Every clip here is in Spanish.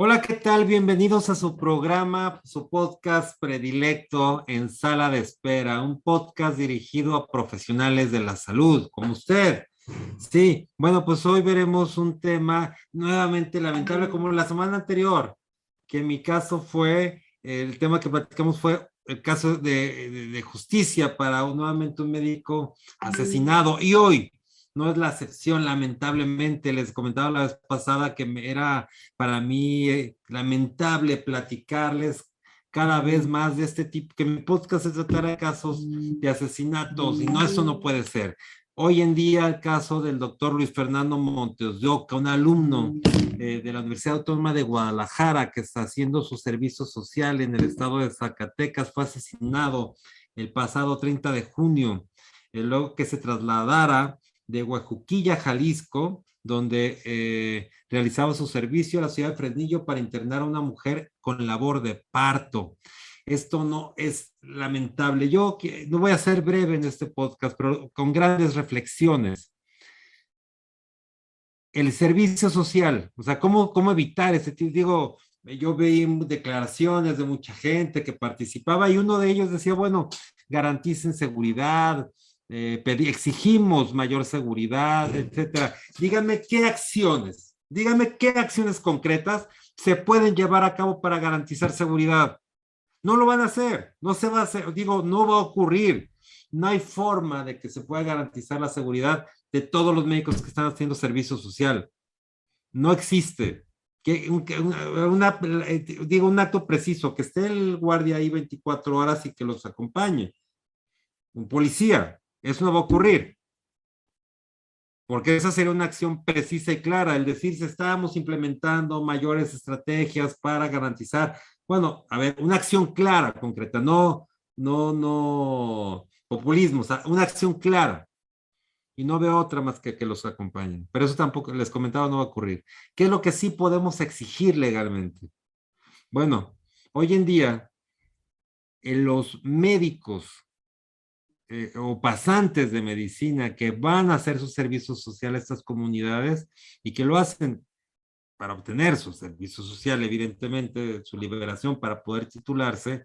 Hola, ¿qué tal? Bienvenidos a su programa, su podcast predilecto en sala de espera, un podcast dirigido a profesionales de la salud, como usted. Sí, bueno, pues hoy veremos un tema nuevamente lamentable como la semana anterior, que en mi caso fue, el tema que platicamos fue el caso de, justicia para nuevamente un médico asesinado. Y hoy, no es la excepción, lamentablemente. Les comentaba la vez pasada que era para mí eh, lamentable platicarles cada vez más de este tipo, que mi podcast se tratara de casos de asesinatos, y no, eso no puede ser. Hoy en día el caso del doctor Luis Fernando Montes de Oca, un alumno eh, de la Universidad Autónoma de Guadalajara que está haciendo su servicio social en el estado de Zacatecas, fue asesinado el pasado 30 de junio, eh, luego que se trasladara de Huajuquilla, Jalisco, donde eh, realizaba su servicio a la ciudad de Fresnillo para internar a una mujer con labor de parto. Esto no es lamentable. Yo no voy a ser breve en este podcast, pero con grandes reflexiones. El servicio social, o sea, ¿cómo, cómo evitar ese tipo? Digo, yo vi declaraciones de mucha gente que participaba y uno de ellos decía, bueno, garanticen seguridad, eh, exigimos mayor seguridad, etcétera. Díganme qué acciones, díganme qué acciones concretas se pueden llevar a cabo para garantizar seguridad. No lo van a hacer, no se va a hacer, digo, no va a ocurrir. No hay forma de que se pueda garantizar la seguridad de todos los médicos que están haciendo servicio social. No existe. Digo, un acto preciso, que esté el guardia ahí 24 horas y que los acompañe. Un policía, eso no va a ocurrir. Porque esa sería una acción precisa y clara, el decir si estábamos implementando mayores estrategias para garantizar, bueno, a ver, una acción clara, concreta, no, no, no, populismo, o sea, una acción clara. Y no veo otra más que que los acompañen. Pero eso tampoco, les comentaba, no va a ocurrir. ¿Qué es lo que sí podemos exigir legalmente? Bueno, hoy en día, en los médicos eh, o pasantes de medicina que van a hacer su servicio social a estas comunidades y que lo hacen para obtener su servicio social, evidentemente, su liberación para poder titularse,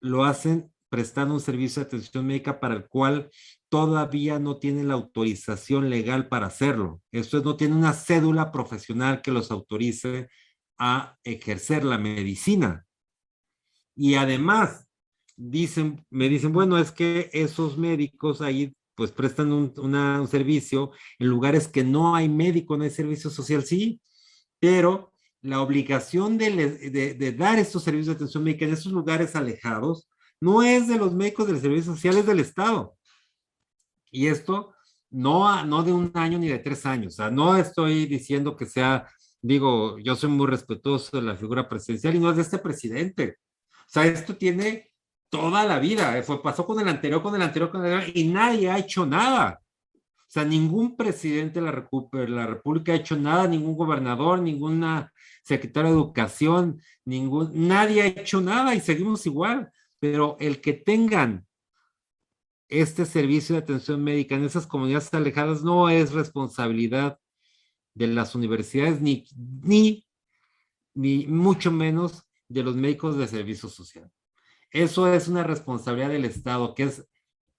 lo hacen prestando un servicio de atención médica para el cual todavía no tienen la autorización legal para hacerlo. Esto es, no tiene una cédula profesional que los autorice a ejercer la medicina. Y además, dicen, me dicen, bueno, es que esos médicos ahí pues prestan un, un servicio en lugares que no hay médico, no hay servicio social, sí, pero la obligación de, de, de, dar estos servicios de atención médica en esos lugares alejados no es de los médicos del servicio social, es del Estado. Y esto no, no de un año ni de tres años, o sea, no estoy diciendo que sea, digo, yo soy muy respetuoso de la figura presidencial y no es de este presidente. O sea, esto tiene toda la vida. Eh, fue, pasó con el anterior, con el anterior, con el anterior, y nadie ha hecho nada. O sea, ningún presidente de la, la República ha hecho nada, ningún gobernador, ninguna secretaria de Educación, ningún, nadie ha hecho nada y seguimos igual. Pero el que tengan este servicio de atención médica en esas comunidades alejadas no es responsabilidad de las universidades ni, ni, ni mucho menos de los médicos de servicio social. Eso es una responsabilidad del Estado que es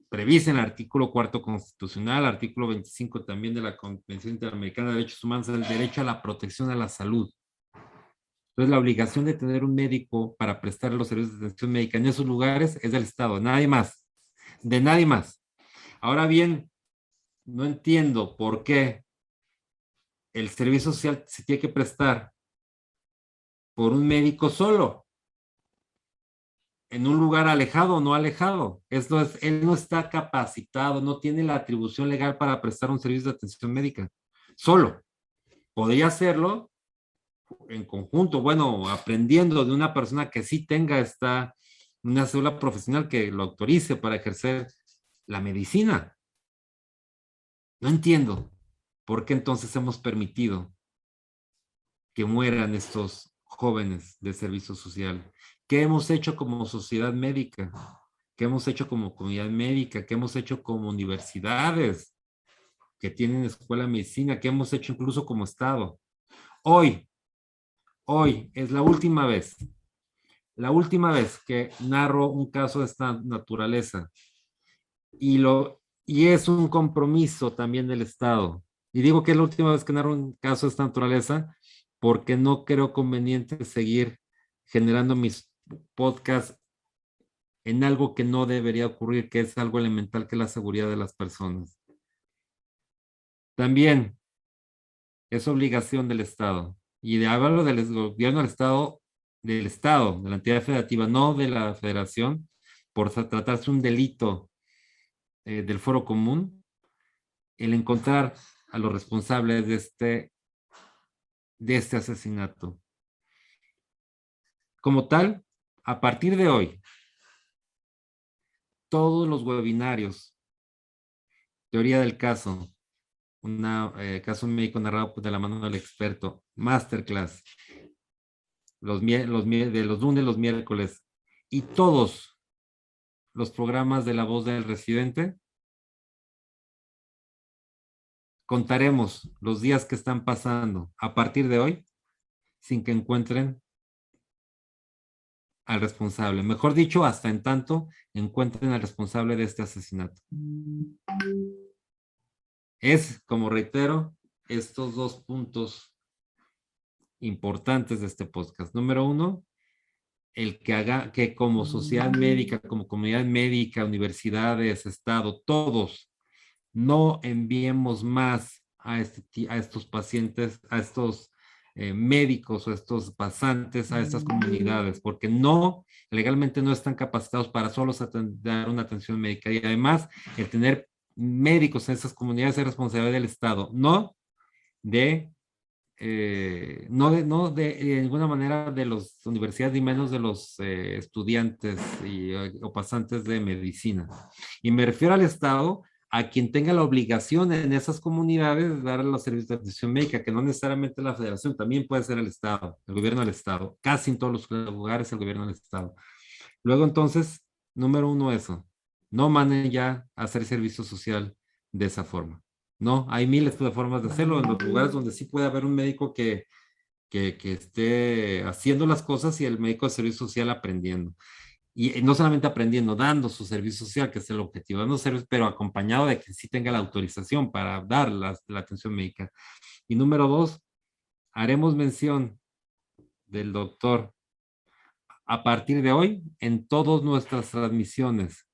prevista en el artículo cuarto constitucional, artículo 25 también de la Convención Interamericana de Derechos Humanos, el derecho a la protección a la salud. Entonces, la obligación de tener un médico para prestar los servicios de atención médica en esos lugares es del Estado, nadie más, de nadie más. Ahora bien, no entiendo por qué el servicio social se tiene que prestar por un médico solo en un lugar alejado o no alejado. Esto es, él no está capacitado, no tiene la atribución legal para prestar un servicio de atención médica. Solo. Podría hacerlo en conjunto, bueno, aprendiendo de una persona que sí tenga esta, una célula profesional que lo autorice para ejercer la medicina. No entiendo por qué entonces hemos permitido que mueran estos jóvenes de servicio social ¿Qué hemos hecho como sociedad médica? ¿Qué hemos hecho como comunidad médica? ¿Qué hemos hecho como universidades que tienen escuela de medicina? ¿Qué hemos hecho incluso como Estado? Hoy, hoy es la última vez, la última vez que narro un caso de esta naturaleza y, lo, y es un compromiso también del Estado. Y digo que es la última vez que narro un caso de esta naturaleza porque no creo conveniente seguir generando mis podcasts en algo que no debería ocurrir, que es algo elemental, que es la seguridad de las personas. También es obligación del Estado. Y de hablarlo del gobierno del Estado, del Estado, de la entidad federativa, no de la federación, por tratarse un delito eh, del foro común, el encontrar a los responsables de este, de este asesinato. Como tal, a partir de hoy, todos los webinarios, teoría del caso, un eh, caso médico narrado de la mano del experto, masterclass, los, los, de los lunes, los miércoles, y todos los programas de la voz del residente, contaremos los días que están pasando a partir de hoy sin que encuentren al responsable. Mejor dicho, hasta en tanto encuentren al responsable de este asesinato. Es, como reitero, estos dos puntos importantes de este podcast. Número uno, el que haga que como sociedad médica, como comunidad médica, universidades, Estado, todos, no enviemos más a, este, a estos pacientes, a estos eh, médicos o estos pasantes a estas comunidades, porque no, legalmente no están capacitados para solo dar una atención médica. Y además, el tener médicos en esas comunidades es responsabilidad del Estado, no de, eh, no de, no de, de, ninguna manera de las universidades, ni menos de los eh, estudiantes y, o pasantes de medicina. Y me refiero al Estado a quien tenga la obligación en esas comunidades de dar los servicios de atención médica, que no necesariamente la federación, también puede ser el Estado, el gobierno del Estado, casi en todos los lugares el gobierno del Estado. Luego entonces, número uno eso, no manden ya hacer servicio social de esa forma. No, hay miles de formas de hacerlo en los lugares donde sí puede haber un médico que, que, que esté haciendo las cosas y el médico de servicio social aprendiendo y no solamente aprendiendo, dando su servicio social, que es el objetivo, dando servicio, pero acompañado de que sí tenga la autorización para dar la, atención médica. Y número dos, haremos mención del doctor a partir de hoy en todas nuestras transmisiones.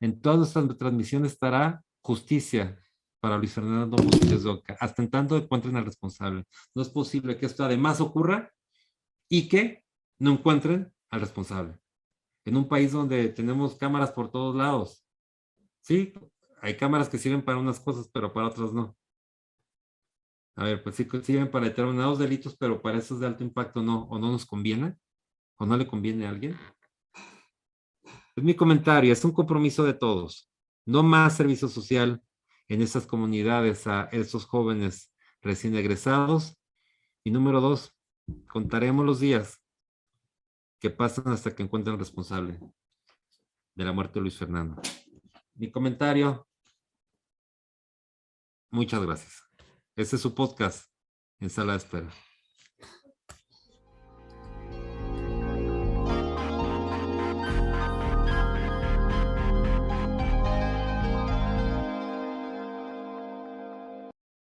En todas nuestras transmisiones estará justicia para Luis Fernando Mosquez Oca, hasta en tanto encuentren al responsable. No es posible que esto además ocurra y que no encuentren al responsable en un país donde tenemos cámaras por todos lados. Sí, hay cámaras que sirven para unas cosas, pero para otras no. A ver, pues sí sirven para determinados delitos, pero para esos de alto impacto no, o no nos conviene, o no le conviene a alguien. Es mi comentario, es un compromiso de todos. No más servicio social en esas comunidades a esos jóvenes recién egresados. Y número dos, contaremos los días que pasan hasta que encuentren responsable de la muerte de Luis Fernando. Mi comentario. Muchas gracias. Este es su podcast en sala de espera.